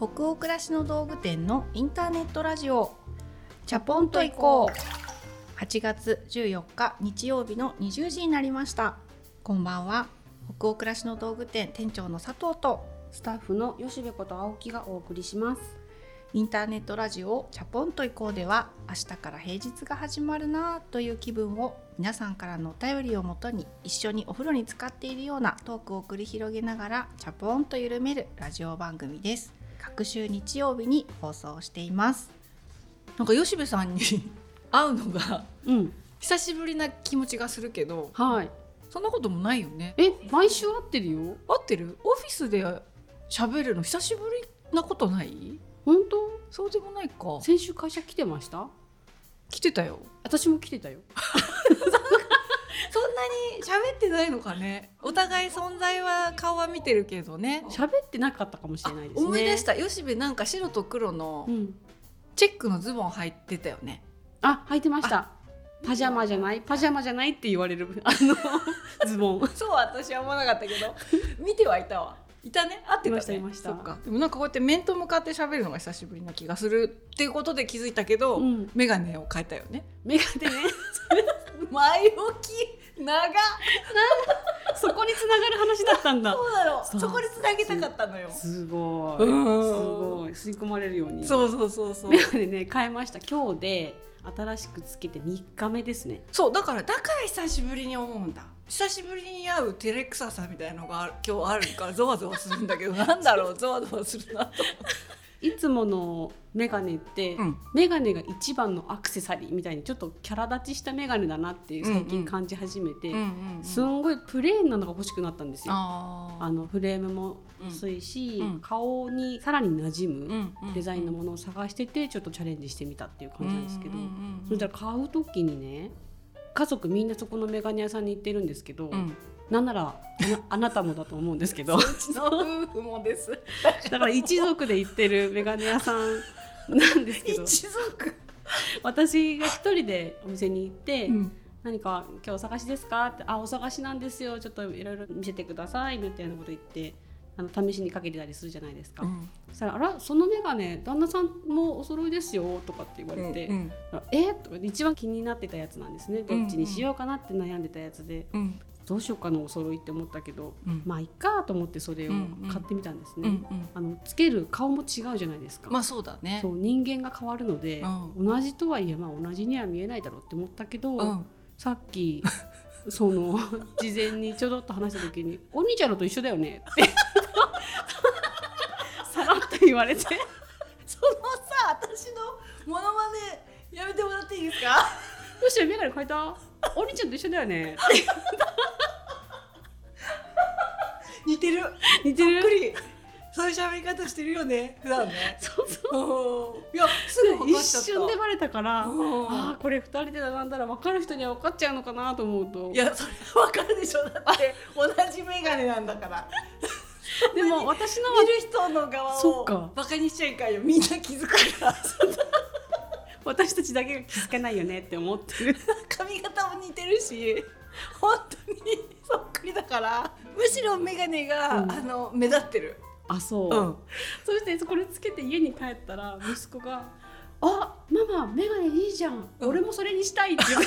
北欧暮らしの道具店のインターネットラジオ。チャポンと行こう。8月14日日曜日の20時になりました。こんばんは。北欧暮らしの道具店店長の佐藤と。スタッフの吉部こと青木がお送りします。インターネットラジオチャポンと行こうでは明日から平日が始まるなという気分を皆さんからのお便りをもとに一緒にお風呂に浸かっているようなトークを繰り広げながらチャポンと緩めるラジオ番組です各週日曜日に放送しています。なんか吉部さんに 会うのがうん。久しぶりな気持ちがするけどはい。そんなこともないよね。え毎週会ってるよ？合ってる？オフィスで喋るの久しぶりなことない？本当？そうでもないか。先週会社来てました？来てたよ。私も来てたよ そんなに喋ってないのかね。お互い存在は顔は見てるけどね。喋ってなかったかもしれないですね。思い出した。吉部なんか白と黒のうん。チェックのズボン履いてたよね。あ履いてました。パジャマじゃない？パジャマじゃないって言われる。あの ズボン。そう私は思わなかったけど。見てはいたわ。いたね。合ってましたいました。そっか。でもなんかこうやって面と向かって喋るのが久しぶりな気がするっていうことで気づいたけど、うん。メガネを変えたよね。メガネね。前置き長っ。そこに繋がる話だったんだ。そうだろそこにつなげたかったのよ。すごい。うん。すごい。吸い込まれるように。そうそうそうそう。メガネね変えました。今日で新しくつけて3日目ですね。そうだからだから久しぶりに思うんだ。久しぶりに会う照れくささみたいのが今日あるからゾワゾワするんだけどなんだろうゾワゾワするなといつものメガネって、うん。メガネが一番のアクセサリーみたいにちょっとキャラ立ちしたメガネだなっていう最近感じ始めて、すんごいプレーンなのが欲しくなったんですよ。ああのフレームも薄いし、うん。顔にさらに馴染むんデザインのものを探しててちょっとチャレンジしてみたっていう感じなんですけど、そしたら買う時にね家族みんなそこのメガネ屋さんに行ってるんですけど、うんなんならあなたもだと思うんですけど。うちの夫婦もです。だから一族で行ってるメガネ屋さんなんですけど。一族、私が一人でお店に行って、うん。何か今日お探しですか？ってあお探しなんですよ。ちょっといろいろ見せてくださいみたいなこと言ってあの試しにかけてたりするじゃないですか、そしたら「あらその眼鏡旦那さんもお揃いですよ」とかって言われて「うん。あえ？とか一番気になってたやつなんですね。どっちにしようかなって悩んでたやつで、うんどうしようかなお揃いって思ったけど、うん。まあいっかと思ってそれを買ってみたんですね、うんうん。あのつける顔も違うじゃないですか、まあそうだね。そう人間が変わるので、う同じとはいえ、まあ、同じには見えないだろうって思ったけど、うん。さっき その事前にちょろっと話した時に「お兄ちゃんのと一緒だよね」ってさらっと言われて。そのさ私のモノマネやめてもらっていいですか「どうして眼鏡変えたお兄ちゃんと一緒だよね」似てる。似てる？そっくり。そういう喋り方してるよね。普段ね。そうそう。うん。いやすぐ一瞬でバレたから、うん。ああこれ二人で並んだら分かる人には分かっちゃうのかなと思うと。いやそれは分かるでしょ。だって 同じ眼鏡なんだから。でも私のは見る人の側をそっか。バカにしちゃいかんよ。みんな気づくから私たちだけが気づかないよねって思ってる。髪型も似てるし本当にそっくりだからむしろ眼鏡が、うん。あの目立ってる。あそう、うん。そしてこれつけて家に帰ったら息子が「あママ眼鏡いいじゃん、うん。俺もそれにしたい」って言う。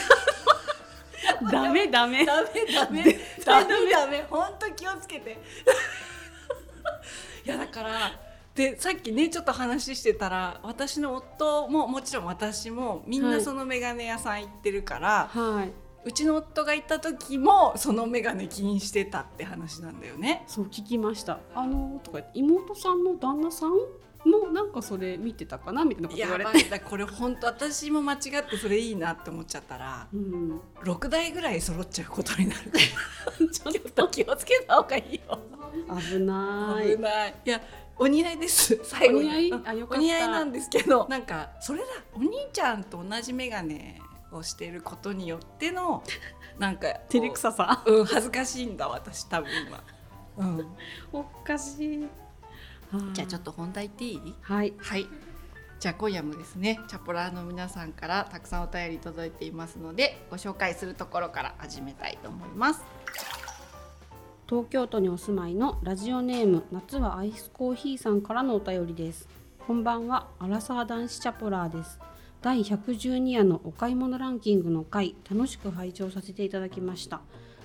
ダ メダメ。ダメ。ダメ絶ダメダメ。本当気をつけて。いやだからでさっきねちょっと話してたら私の夫ももちろん私もみんはない。その眼鏡屋さん行ってるから、はい。うちの夫が行った時もその眼鏡気にしてたって話なんだよね。そう聞きました。あのとか妹さんの旦那さんもなんかそれ見てたかなみたいなこと言われて。これ本当私も間違ってそれいいなって思っちゃったらうん。6台ぐらい揃っちゃうことになる ちょっと気をつけた方がいいよ。危ない。危ない。いやお似合いです。最後に。お似合い？うん。あよかった。お似合いなんですけど。なんかそれだお兄ちゃんと同じ眼鏡をしていることによっての なんか照れくささ。うん恥ずかしいんだ私多分今、うん、おかしい。じゃあちょっとと本題言っていい？はい。はい。じゃあ今夜もですねチャポラーの皆さんからたくさんお便り届いていますのでご紹介するところから始めたいと思います東京都にお住まいのラジオネーム夏はアイスコーヒーさんからのお便りです。こんばんはアラサー男子チャポラーです。第112夜のお買い物ランキングの回楽しく拝聴させていただきました。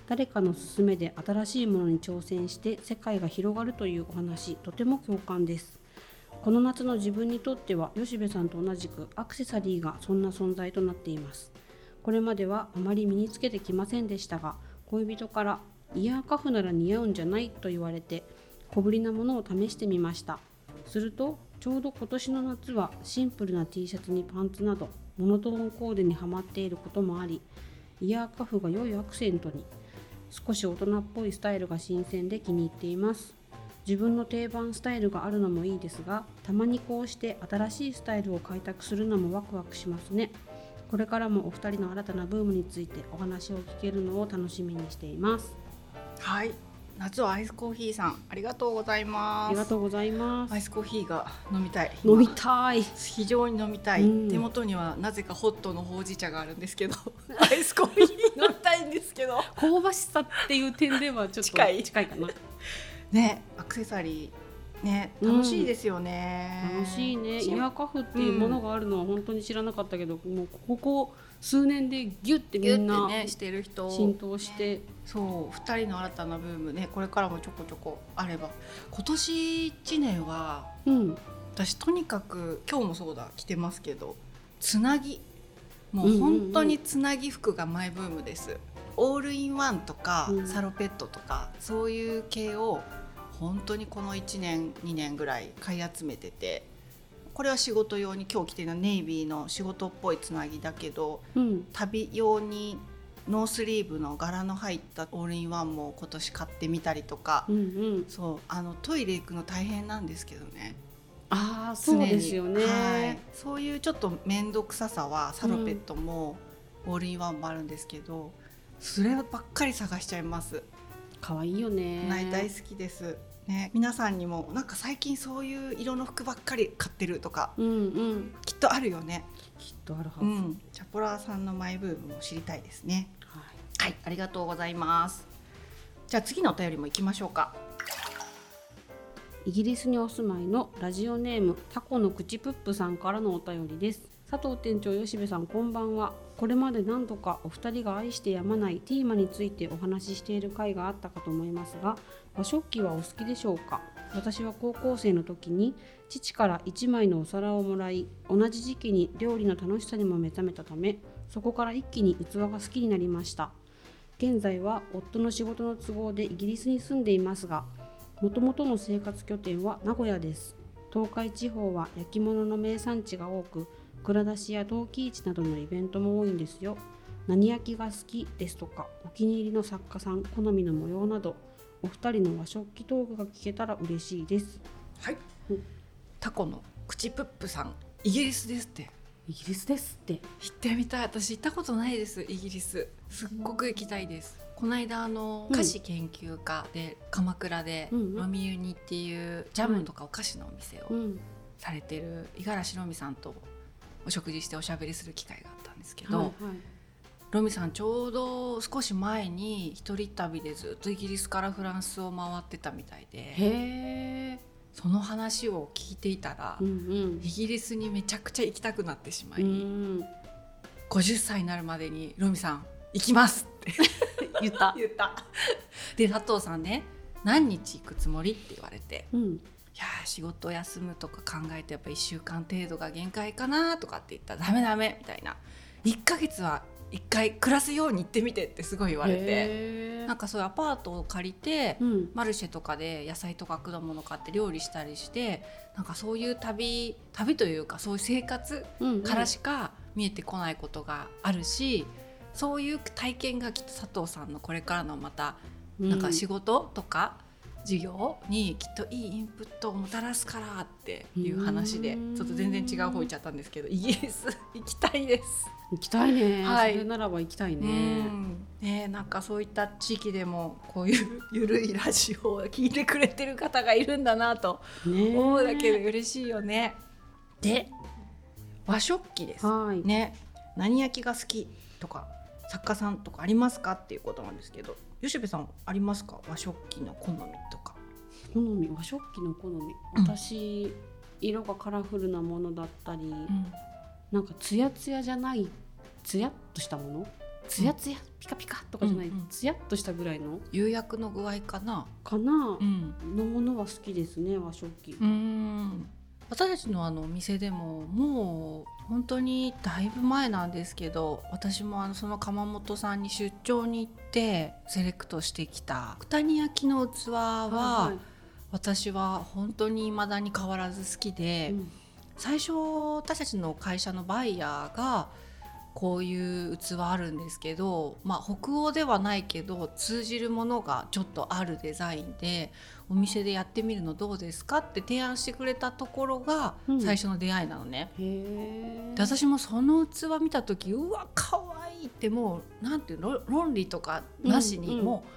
誰かの勧めで新しいものに挑戦して世界が広がるというお話とても共感です。この夏の自分にとっては吉部さんと同じくアクセサリーがそんな存在となっています。これまではあまり身につけてきませんでしたが恋人からイヤーカフなら似合うんじゃないと言われて小ぶりなものを試してみました。するとちょうど今年の夏はシンプルな T シャツにパンツなどモノトーンコーデにはまっていることもありイヤーカフが良いアクセントに少し大人っぽいスタイルが新鮮で気に入っています。自分の定番スタイルがあるのもいいですがたまにこうして新しいスタイルを開拓するのもワクワクしますね。これからもお二人の新たなブームについてお話を聞けるのを楽しみにしています。はい。夏はアイスコーヒーさんありがとうございます。ありがとうございます。アイスコーヒーが飲みたい。飲みたい。非常に飲みたい、うん、手元にはなぜかホットのほうじ茶があるんですけど アイスコーヒー飲みたいんですけど。香ばしさっていう点ではちょっと近い。近いかな。ねアクセサリー。ね楽しいですよね、うん、楽しいね。イヤーカフっていうものがあるのは本当に知らなかったけど、もうここ数年でギュッてみんなねしてる人。浸透してそう2人の新たなブームねこれからもちょこちょこあれば。今年1年は、うん、私とにかく今日もそうだ着てますけどつなぎ。もう本当につなぎ服がマイブームです、オールインワンとか、うん、サロペットとかそういう系を本当にこの1年2年ぐらい買い集めててこれは仕事用に今日着てるのはネイビーの仕事っぽいつなぎだけど、うん、旅用にノースリーブの柄の入ったオールインワンも今年買ってみたりとか、うんうん、そうあのトイレ行くの大変なんですけどね。あそうですよね、はい、そういうちょっと面倒くささはサロペットもオールインワンもあるんですけど、うん、そればっかり探しちゃいます。可愛いよね。大好きですね、皆さんにもなんか最近そういう色の服ばっかり買ってるとか、うんうん、きっとあるよね。きっとあるはず、うん、チャポラーさんのマイブームも知りたいですね。はい、はい、ありがとうございます。じゃあ次のお便りも行きましょうか。イギリスにお住まいのラジオネームタコの口プップさんからのお便りです佐藤店長吉部さんこんばんは。これまで何度かお二人が愛してやまないテーマについてお話ししている回があったかと思いますが和食器はお好きでしょうか？私は高校生の時に父から1枚のお皿をもらい同じ時期に料理の楽しさにも目覚めたためそこから一気に器が好きになりました。現在は夫の仕事の都合でイギリスに住んでいますがもともとの生活拠点は名古屋です。東海地方は焼き物の名産地が多く蔵出しや陶器市などのイベントも多いんですよ。何焼きが好きですとかお気に入りの作家さん好みの模様などお二人の和食器トークが聞けたら嬉しいです。はい、うん、タコの口プップさんイギリスですって。イギリスですって。行ってみたい。私行ったことないですイギリス。すっごく行きたいです、この間あの菓子研究家で、鎌倉でロミユニっていうジャムとかお菓子のお店をされてる五十嵐ロミさんとお食事しておしゃべりする機会があったんですけど、はいはい。ロミさんちょうど少し前に一人旅でずっとイギリスからフランスを回ってたみたいでその話を聞いていたら、うんうん、イギリスにめちゃくちゃ行きたくなってしまい、うん、50歳になるまでにロミさん行きますって 言った。言った。で佐藤さんね何日行くつもりって言われて、うん、いや仕事休むとか考えてやっぱ1週間程度が限界かなとかって言ったらダメダメみたいな。1ヶ月は一回暮らすように行ってみてってすごい言われて。なんかそういうアパートを借りて、うん、マルシェとかで野菜とか果物買って料理したりしてなんかそういう旅旅というかそういう生活からしか見えてこないことがあるし、うんうん、そういう体験がきっと佐藤さんのこれからのまたなんか仕事とか、授業にきっといいインプットをもたらすからっていう話でちょっと全然違う方行っちゃったんですけどイギリス 行きたいです。行きたいね、はい、それならば行きたいね。ねなんかそういった地域でもこういうゆるいラジオを聞いてくれてる方がいるんだなと思うだけで嬉しいよね。で和食器です、はい、ね何焼きが好きとか作家さんとかありますかっていうことなんですけど吉部さんありますか？和食器の好みとか。好み？和食器の好み？私、色がカラフルなものだったり、なんかツヤツヤじゃないツヤっとしたもの？ツヤツヤ、ピカピカとかじゃない、うんうん。ツヤっとしたぐらいの？釉薬の具合かな？かな、ん。のものは好きですね和食器、うん私たちのあのお店でももう本当にだいぶ前なんですけど私もあのその窯元さんに出張に行ってセレクトしてきた九谷焼の器は、はい。私は本当に未だに変わらず好きで、うん。最初私たちの会社のバイヤーがこういう器あるんですけど、まあ、北欧ではないけど通じるものがちょっとあるデザインでお店でやってみるのどうですか？って提案してくれたところがうん。最初の出会いなのね。へえで私もその器見た時うわ可愛いってもうなんていうの論理とかなしにうんうんもう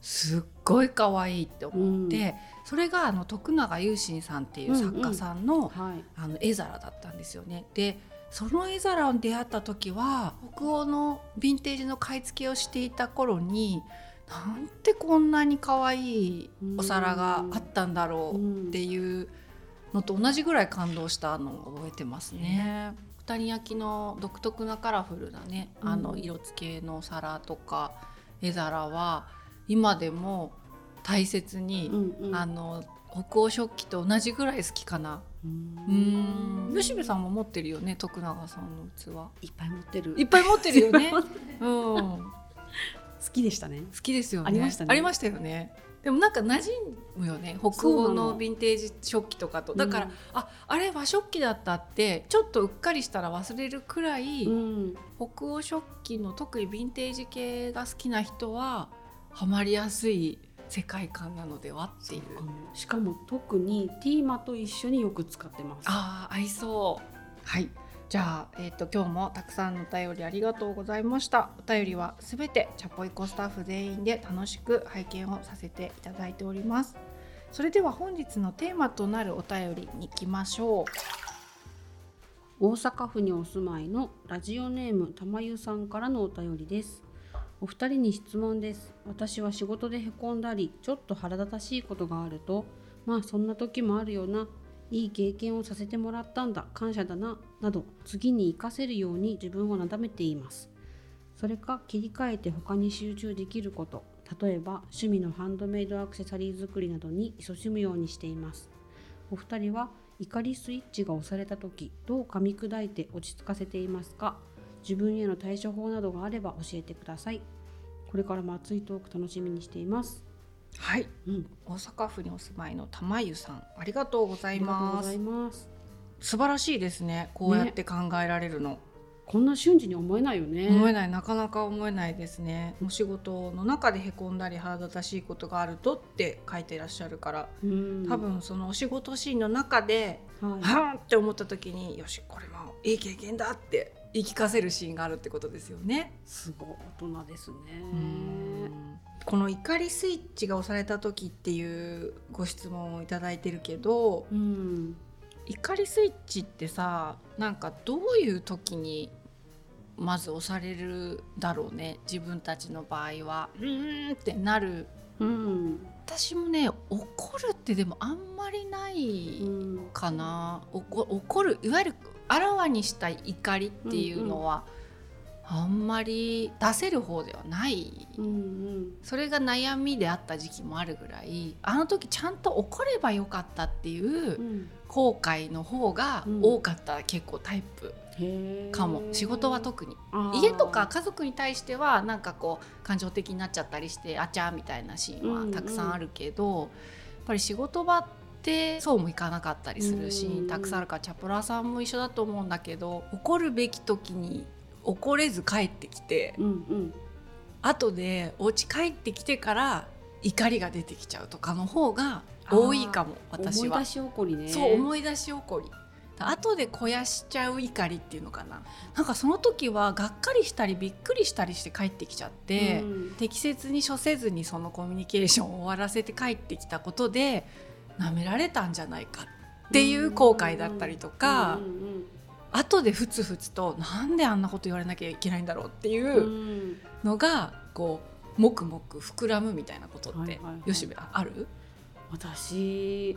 すっごい可愛いって思って、うん。それがあの徳永雄心さんっていう作家さんの,、はい。あの絵皿だったんですよね。でその絵皿に出会った時は北欧のヴィンテージの買い付けをしていた頃になんてこんなに可愛いお皿があったんだろうっていうのと同じぐらい感動したのを覚えてますね。九谷焼の独特なカラフルなねあのうん色付けの皿とか絵皿は今でも大切に、うんうんあの北欧食器と同じぐらい好きかな。ううんん吉部さんも持ってるよね徳永さんの器。いっぱい持ってるいっぱい持ってるよね。うん、好好きでしたね。きですよね。ありましたね。ありましたよね。でもなんか馴染むよね。北欧のの。ヴィンテージ食器とかと。だから、うんああれ和食器だったってちょっとうっかりしたら忘れるくらい、うん。北欧食器の特にヴィンテージ系が好きな人はハマりやすい世界観なのではっていう。しかも特にティーマと一緒によく使ってます。あー合いそう。はいじゃあ、えー、と今日もたくさんのお便りありがとうございました。お便りはすべてチャポイコスタッフ全員で楽しく拝見をさせていただいております。それでは本日のテーマとなるお便りに行きましょう。大阪府にお住まいのラジオネームたまゆさんからのお便りです。お二人に質問です。私は仕事でへこんだりちょっと腹立たしいことがあるとまあそんな時もあるよないい経験をさせてもらったんだ感謝だななど次に活かせるように自分をなだめています。それか切り替えて他に集中できること。例えば趣味のハンドメイドアクセサリー作りなどに勤しむようにしています。お二人は怒りスイッチが押された時どう噛み砕いて落ち着かせていますか？自分への対処法などがあれば教えてください。これからも熱いトーク楽しみにしています。はい。うん。大阪府にお住まいの玉湯さんありがとうござあいます。素晴らしいですね。こうやって考えられるの、こんな瞬時に思えないよね。思えない。なかなか思えないですね。お仕事の中でへこんだり腹立たしいことがあるとって書いてらっしゃるから。うん。多分そのお仕事シーンの中で、はんって思った時によしこれもいい経験だって言い聞かせるシーンがあるってことですよね。すごい。大人ですねこの怒りスイッチが押された時っていうご質問をいただいてるけどうん。怒りスイッチってさなんかどういう時にまず押されるだろうね自分たちの場合は。うーんってなる。うん。私もね怒るってでもあんまりないうんかな、おこ怒るいわゆるあらわにした怒りっていうのは、あんまり出せる方ではない。うんうん。それが悩みであった時期もあるぐらいあの時ちゃんと怒ればよかったっていううん。後悔の方がうん。多かった、結構タイプかも。仕事は特に。家とか家族に対してはなんかこう感情的になっちゃったりしてあちゃーみたいなシーンはたくさんあるけど、やっぱり仕事場ってそうもいかなかったりするシーンたくさんあるからチャプラーさんも一緒だと思うんだけど怒るべき時に怒れず帰ってきてうんうん。後でお家帰ってきてから怒りが出てきちゃうとかの方が多いかも私は。思い出。し起こりね。そう思い出し起こり。後で肥やしちゃう怒りっていうのかな。なんかその時はがっかりしたりびっくりしたりして帰ってきちゃって、うん適切に処せずにそのコミュニケーションを終わらせて帰ってきたことで舐められたんじゃないかっていう後悔だったりとか、うんうん後でふつふつとなんであんなこと言われなきゃいけないんだろうっていうのがこうもくもく膨らむみたいなことって、はいはいはい。吉部ある？私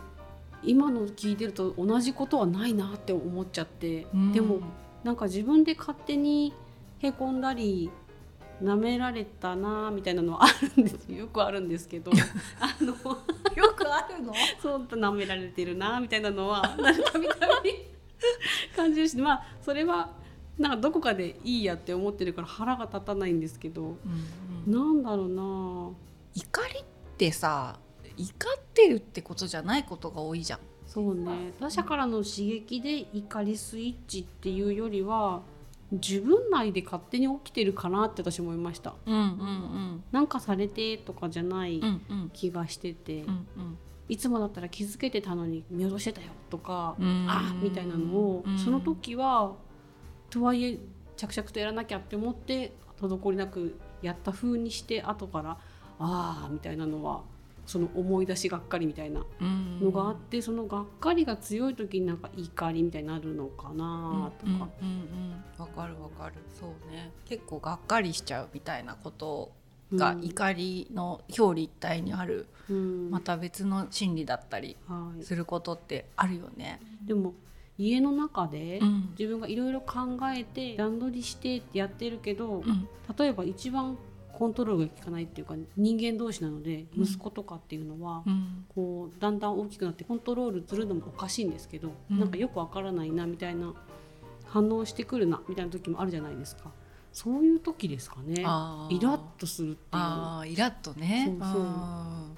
今の聞いてると同じことはないなって思っちゃって、でもなんか自分で勝手にへこんだり舐められたなみたいなのはあるんです。よくあるんですけど。あのよくあるの？そう舐められてるなみたいなのはたびたび 感じるしまあそれはなんかどこかでいいやって思ってるから腹が立たないんですけどなんだろうな怒りってさ怒ってるってことじゃないことが多いじゃん。そうね。他者からの刺激で怒りスイッチっていうよりは自分内で勝手に起きてるかなって私思いました。うんうんなんかされてとかじゃないうんうん。気がしてて、うんいつもだったら気づけてたのに見下ろしてたよとか、うん。あみたいなのを、うん。その時はとはいえ着々とやらなきゃって思って滞りなくやった風にして後からああみたいなのはその思い出しがっかりみたいなうんのがあって、そのがっかりが強い時になんか怒りみたいになるのかなとか、うんうんうん。わかるわかる。そうね。結構がっかりしちゃうみたいなことがうん。怒りの表裏一体にある、うん。また別の心理だったりはい、することってあるよね。でも家の中でうん。自分がいろいろ考えて段取りしてってやってるけど、うん。例えば一番コントロールが効かないっていうか人間同士なのでうん。息子とかっていうのは、うん。こうだんだん大きくなってコントロールするのもおかしいんですけど、うん。なんかよくわからないなみたいな反応してくるなみたいな時もあるじゃないですかそういう時ですかね。イラッとするっていう。あーイラッとね。そうそう。うん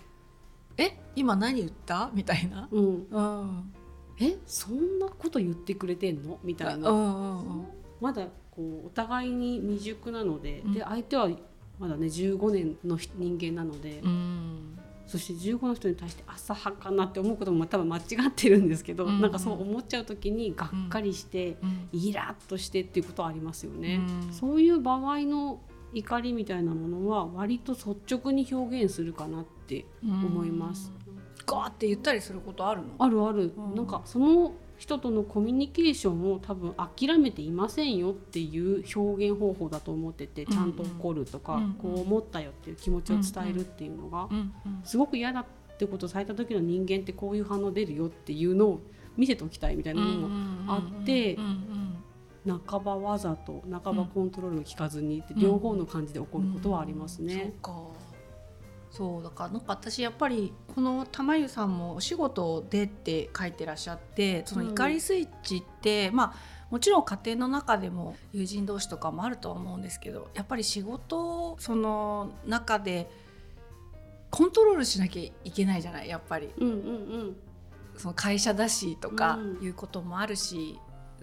え今何言った？みたいな、うん、うんえそんなこと言ってくれてんの？みたいな、まだこうお互いに未熟なので,、うん。で相手はまだね15年の人間なので、うんそして15の人に対して浅はかなって思うことも多分間違ってるんですけど、うん。なんかそう思っちゃう時にがっかりして、うん。イラッとしてっていうことはありますよね。うん。そういう場合の怒りみたいなものは割と率直に表現するかなって思います。ガーって言ったりすることあるの？あるある、うん。なんかその人とのコミュニケーションを多分諦めていませんよっていう表現方法だと思っててちゃんと怒るとか、うんうん。こう思ったよっていう気持ちを伝えるっていうのが、うんうんすごく嫌だってことをされた時の人間ってこういう反応出るよっていうのを見せておきたいみたいなのもあってうんうん半ばわざと半ばコントロールが効かずにって両方の感じで起こることはありますね。そうかそうだからなんか私やっぱりこの玉湯さんもお仕事でって書いてらっしゃってその怒りスイッチって、まあもちろん家庭の中でも友人同士とかもあるとは思うんですけどやっぱり仕事その中でコントロールしなきゃいけないじゃないやっぱり。うんうんその会社だしとかうんいうこともあるし、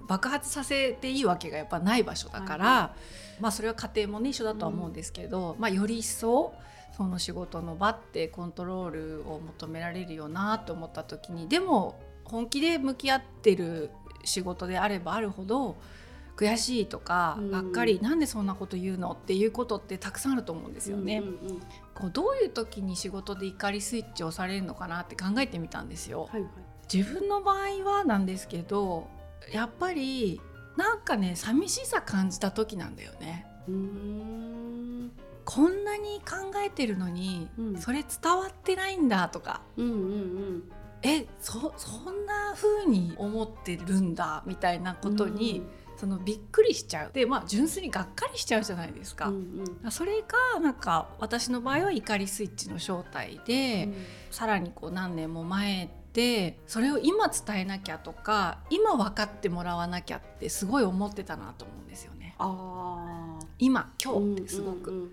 爆発させていいわけがやっぱない場所だから、はまあそれは家庭もね一緒だとは思うんですけど、まあより一層その仕事の場ってコントロールを求められるよなと思った時にでも本気で向き合ってる仕事であればあるほど悔しいとか、うん。がっかりなんでそんなこと言うのっていうことってたくさんあると思うんですよね。うんうんうん。こうどういう時に仕事で怒りスイッチをされるのかなって考えてみたんですよ。はいはい。自分の場合はなんですけどやっぱりなんかね寂しさ感じた時なんだよね。うーん。こんなに考えてるのに、うん。それ伝わってないんだとか。うんうんうん。えそそんな風に思ってるんだみたいなことに、そのびっくりしちゃう。でまあ純粋にがっかりしちゃうじゃないですか。うんうん。それがなんか私の場合は怒りスイッチの正体で、さらにこう何年も前でそれを今伝えなきゃとか今分かってもらわなきゃってすごい思ってたなと思うんですよね。ああ今今日ってすごく。うんうん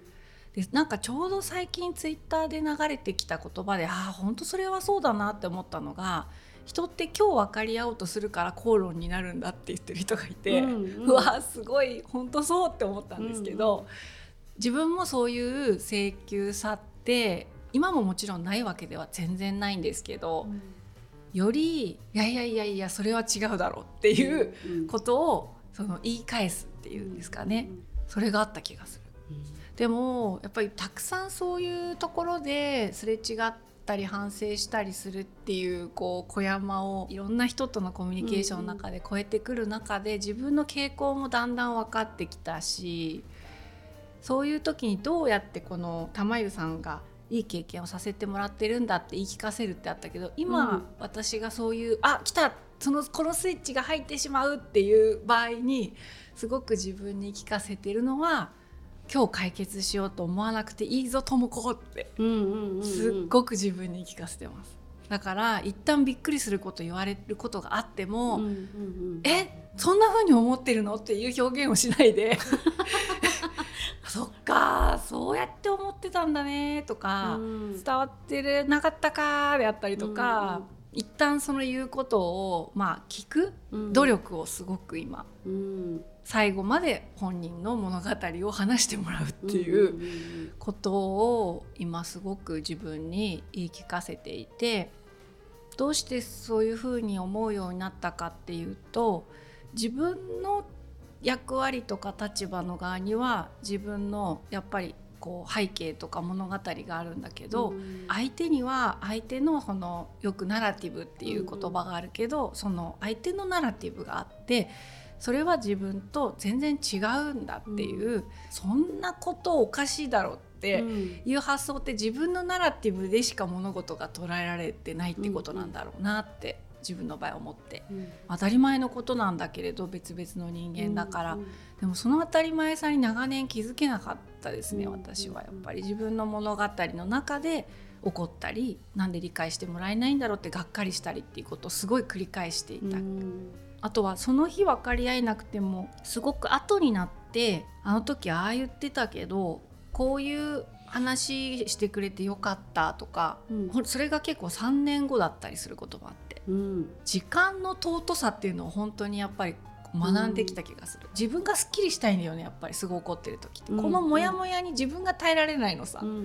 でなんかちょうど最近ツイッターで流れてきた言葉でああ本当それはそうだなって思ったのが人って今日分かり合おうとするから口論になるんだって言ってる人がいて、うんうん。うわすごい本当そうって思ったんですけど、うん自分もそういう請求さって今ももちろんないわけでは全然ないんですけど、よりいやいやいやいやそれは違うだろうっていううんことをその言い返すっていうんですかね、それがあった気がする。でもやっぱりたくさんそういうところですれ違ったり反省したりするっていうこう小山をいろんな人とのコミュニケーションの中で超えてくる中で自分の傾向もだんだん分かってきたしそういう時にどうやってこの玉湯さんがいい経験をさせてもらってるんだって言い聞かせるってあったけど今、うん、私がそういうあ来たそのこのスイッチが入ってしまうっていう場合にすごく自分に聞かせてるのは今日解決しようと思わなくていいぞともこって。すっごく自分に聞かせてます。だから一旦びっくりすること言われることがあっても「うんうんうん、えそんな風に思ってるの?」っていう表現をしないで そっかそうやって思ってたんだねとか、うん、伝わってるなかったかであったりとか、うん、一旦その言うことをまあ聞く努力をすごく今、うん、最後まで本人の物語を話してもらうっていうことを今すごく自分に言い聞かせていてどうしてそういうふうに思うようになったかっていうと自分の役割とか立場の側には自分のやっぱりこう背景とか物語があるんだけど、うん、相手には相手のそのよくナラティブっていう言葉があるけど、うん、その相手のナラティブがあってそれは自分と全然違うんだっていう、うん、そんなことおかしいだろうっていう発想って自分のナラティブでしか物事が捉えられてないってことなんだろうなって自分の場合思って、うん、当たり前のことなんだけれど別々の人間だから、うんうん、でもその当たり前さに長年気づけなかったですね、私は。やっぱり。自分の物語の中で起こったりなんで理解してもらえないんだろうってがっかりしたりっていうことをすごい繰り返していた。あとはその日分かり合えなくてもすごく後になってあの時ああ言ってたけどこういう話してくれてよかったとか、うん、それが結構3年後だったりすることもあって、うん、時間の尊さっていうのを本当にやっぱり学んできた気がする、うん、自分がすっきりしたいんだよねやっぱりすごい怒ってる時って、うん、このモヤモヤに自分が耐えられないのさ、うんうんう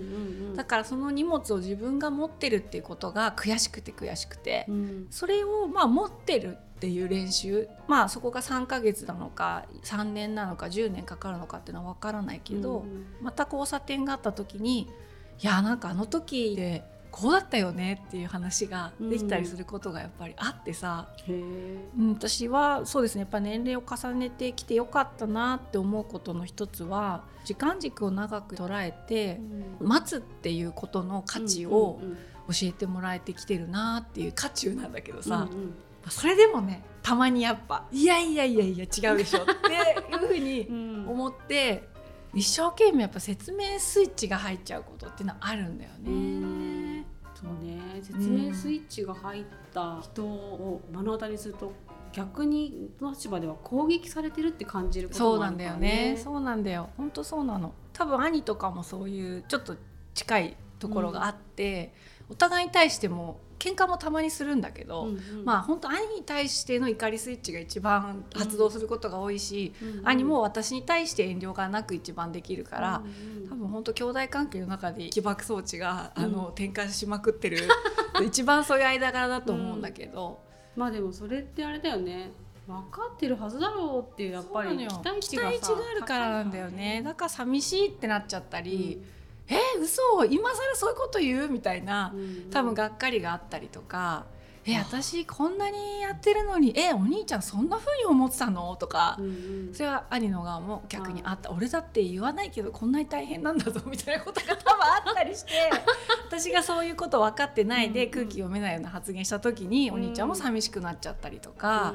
ん、だからその荷物を自分が持ってるっていうことが悔しくて悔しくて、それをまあ持ってるっていう練習まあそこが3ヶ月なのか3年なのか10年かかるのかっていうのは分からないけど、うん、また交差点があった時にいやなんかあの時でこうだったよねっていう話ができたりすることがやっぱりあってさ、うん、私はそうですねやっぱ年齢を重ねてきてよかったなって思うことの一つは時間軸を長く捉えて、うん、待つっていうことの価値を教えてもらえてきてるなっていう渦中なんだけどさ、うんうんそれでもねたまにやっぱいやいやいやいや違うでしょ っていうふうに思って、うん、一生懸命やっぱ説明スイッチが入っちゃうことっていうのはあるんだよね。そうね。説明スイッチが入った人を目の当たりすると逆に立場では攻撃されてるって感じることもあるね、そうなんだよね。そうなんだよ。本当そうなの。多分兄とかもそういうちょっと近いところがあって、うん、お互いに対しても喧嘩もたまにするんだけど、うんうん、まあ本当兄に対しての怒りスイッチが一番発動することが多いし、うんうん、兄も私に対して遠慮がなく一番できるから、うんうん、多分本当兄弟関係の中で起爆装置が、あの転換しまくってる 一番そういう間柄だと思うんだけど、うん、まあでもそれってあれだよね。分かってるはずだろうっていうやっぱり期待値があるからなんだよね。だから寂しいってなっちゃったり。うんえー、嘘今更そういうこと言う？みたいな、多分がっかりがあったりとか「え私こんなにやってるのにえお兄ちゃんそんな風に思ってたの?」とか、うんうん、それは兄の側も逆にあった。俺だって言わないけどこんなに大変なんだぞみたいなことが多分あったりして 私がそういうこと分かってないで空気読めないような発言した時に、お兄ちゃんも寂しくなっちゃったりとか、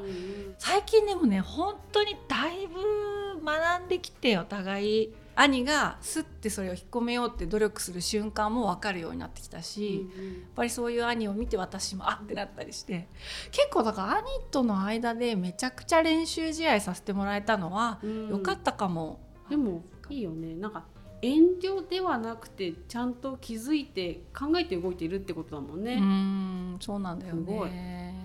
最近でもね本当にだいぶ学んできてお互い。兄がすってそれを引っ込めようって努力する瞬間も分かるようになってきたし、うんうん、やっぱりそういう兄を見て私もあってなったりして結構だから兄との間でめちゃくちゃ練習試合させてもらえたのは良かったかも。うん、でもいいよねなんか遠慮ではなくてちゃんと気づいて考えて動いているってことだもんね。うんそうなんだよね。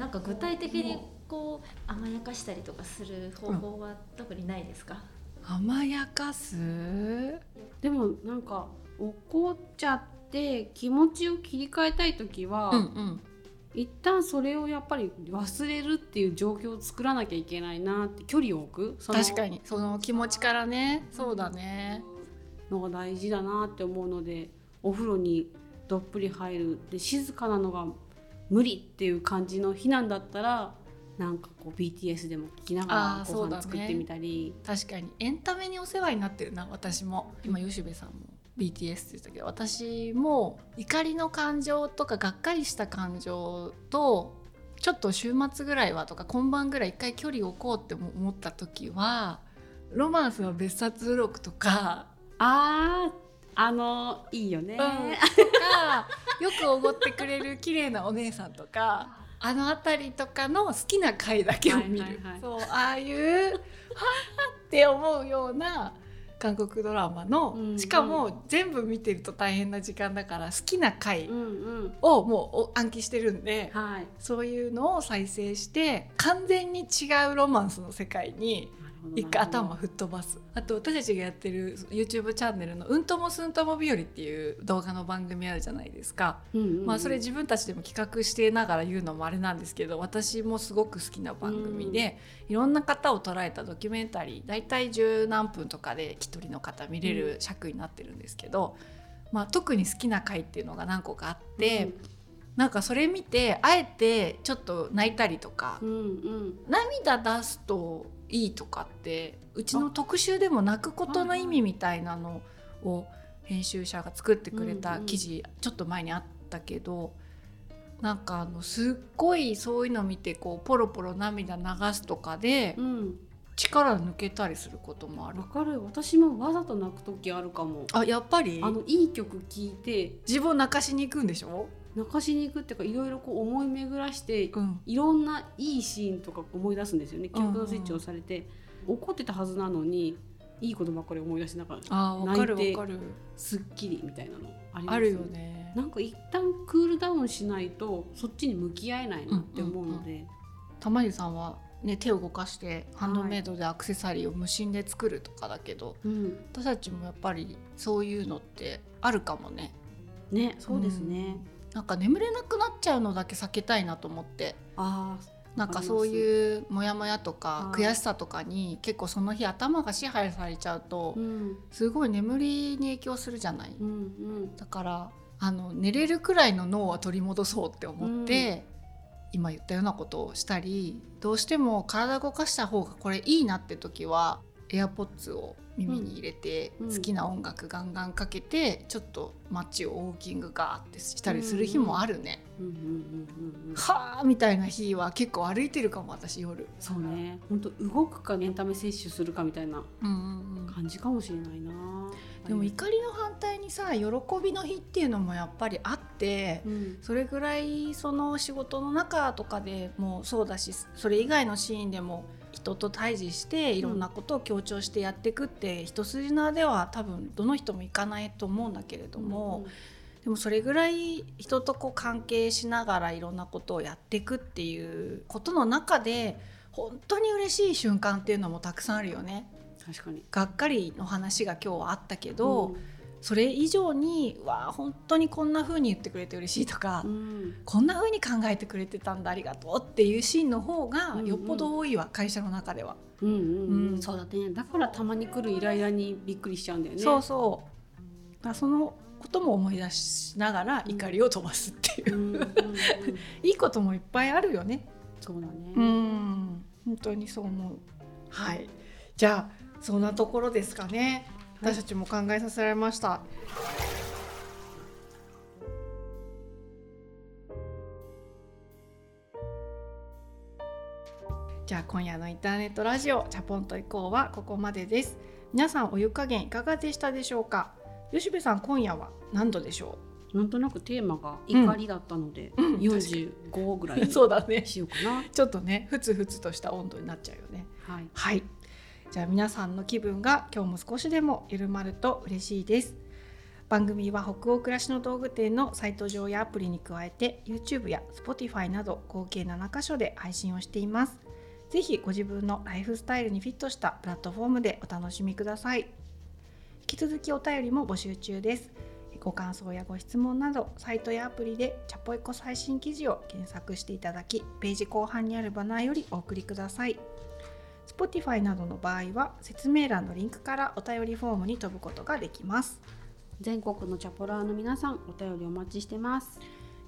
なんか具体的にこう甘やかしたりとかする方法は特にないですか、うん、甘やかす？でもなんか怒っちゃって気持ちを切り替えたい時は、うんうん、一旦それをやっぱり忘れるっていう状況を作らなきゃいけないなって距離を置く？確かに。その気持ちからね。そうだね。のが大事だなって思うのでお風呂にどっぷり入る。で静かなのが無理っていう感じの日なんだったらなんかこう BTS でも聴きながらご飯作ってみたり、確かにエンタメにお世話になってるな私も。今吉部さんも BTS って言ったけど私も怒りの感情とかがっかりした感情とちょっと週末ぐらいはとか今晩ぐらい一回距離を置こうって思った時は「ロマンスの別冊録」とかあーあのいいよね、と かよくおごってくれる綺麗なお姉さんとかあの辺りとかの好きな回だけを見る、はいはいはい。そうああいうはあって思うような韓国ドラマの、うんうん。しかも全部見てると大変な時間だから好きな回うんうんをもう暗記してるんで、はい。そういうのを再生して完全に違うロマンスの世界に一回頭吹っ飛ばす。あと私たちがやってる YouTube チャンネルの「うんともすんとも日和」っていう動画の番組あるじゃないですか、うんうんうん。まあ、それ自分たちでも企画してながら言うのもあれなんですけど私もすごく好きな番組で、いろんな方を捉えたドキュメンタリー大体十何分とかで一人の方見れる尺になってるんですけど、まあ、特に好きな回っていうのが何個かあって、なんかそれ見てあえてちょっと泣いたりとか、うんうん。涙出すといいとかってうちの特集でも泣くことの意味みたいなのを編集者が作ってくれた記事ちょっと前にあったけどなんかあのすっごいそういうの見てこうポロポロ涙流すとかでうん。力抜けたりすることもある。わ。かる。私もわざと泣く時あるかも。あやっぱり？あのいい曲聴いて。自分を泣かしに行くんでしょ、泣かしに行くっていうかいろいろこう思い巡らしてうん、いろんないいシーンとか思い出すんですよね。記憶のスイッチを押されて、怒ってたはずなのにいいことばっかり思い出しながらあわかる泣いてわかる。すっきりみたいなのありますよね。なんか一旦クールダウンしないとそっちに向き合えないなって思うので、玉湯さんは、ね、手を動かしてハンドメイドでアクセサリーを無心で作るとかだけど、うん。私たちもやっぱりそういうのってあるかもね。ねそうですね、なんか眠れなくなっちゃうのだけ避けたいなと思って。あなんかそういうモヤモヤとかはい。悔しさとかに結構その日頭が支配されちゃうとすごい眠りに影響するじゃない。うんうん。だからあの寝れるくらいの脳は取り戻そうって思って、今言ったようなことをしたりどうしても体動かした方がこれいいなって時は AirPods を耳に入れて、うん。好きな音楽ガンガンかけてちょっと街をウォーキングガーってしたりする日もあるね。はあみたいな日は結構歩いてるかも私夜。そうね。本当動くかエンタメ摂取するかみたいな感じかもしれないな。でも怒りの反対にさ喜びの日っていうのもやっぱりあって。うん。それぐらいその仕事の中とかでもそうだしそれ以外のシーンでも人と対峙していろんなことを強調してやっていくって、一筋縄では多分どの人もいかないと思うんだけれども、でもそれぐらい人とこう関係しながらいろんなことをやっていくっていうことの中で本当に嬉しい瞬間っていうのもたくさんあるよね。確かに。がっかりの話が今日はあったけど、それ以上にわあ本当にこんな風に言ってくれて嬉しいとか、うんこんな風に考えてくれてたんだありがとうっていうシーンの方がうんうん。よっぽど多いわ、会社の中では。うんうんうん。うん。そうだね。だからたまに来るイライラにびっくりしちゃうんだよね。そうそう。だそのことも思い出しながら怒りを飛ばすっていう、うんうんうん。いいこともいっぱいあるよね。そうだね。うん。本当にそう思う。はい。じゃあそんなところですかね。私たちも考えさせられました。じゃあ今夜のインターネットラジオチャポンと以降はここまでです。皆さんお湯加減いかがでしたでしょうか？吉部さん今夜は何度でしょなんとなくテーマが怒りだったので、うん45ぐらいう。にそうだね。しようかな。ちょっとねふつふつとした温度になっちゃうよね。はい。はい。じゃあ皆さんの気分が今日も少しでも緩まると嬉しいです。番組は北欧暮らしの道具店のサイト上やアプリに加えて YouTube や Spotify など合計7カ所で配信をしています。ぜひご自分のライフスタイルにフィットしたプラットフォームでお楽しみください。引き続きお便りも募集中です。ご感想やご質問などサイトやアプリでチャポイコ最新記事を検索していただきページ後半にあるバナーよりお送りください。Spotify などの場合は説明欄のリンクからお便りフォームに飛ぶことができます。全国のチャポラーの皆さん、お便りお待ちしてます。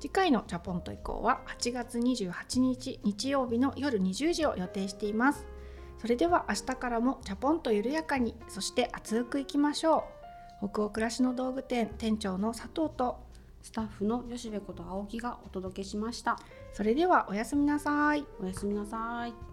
次回のチャポンと以降は8月28日日曜日の夜20時を予定しています。それでは明日からもチャポンと緩やかにそして熱くいきましょう。北欧暮らしの道具店店長の佐藤と。スタッフの吉部こと青木がお届けしました。それではおやすみなさい。おやすみなさい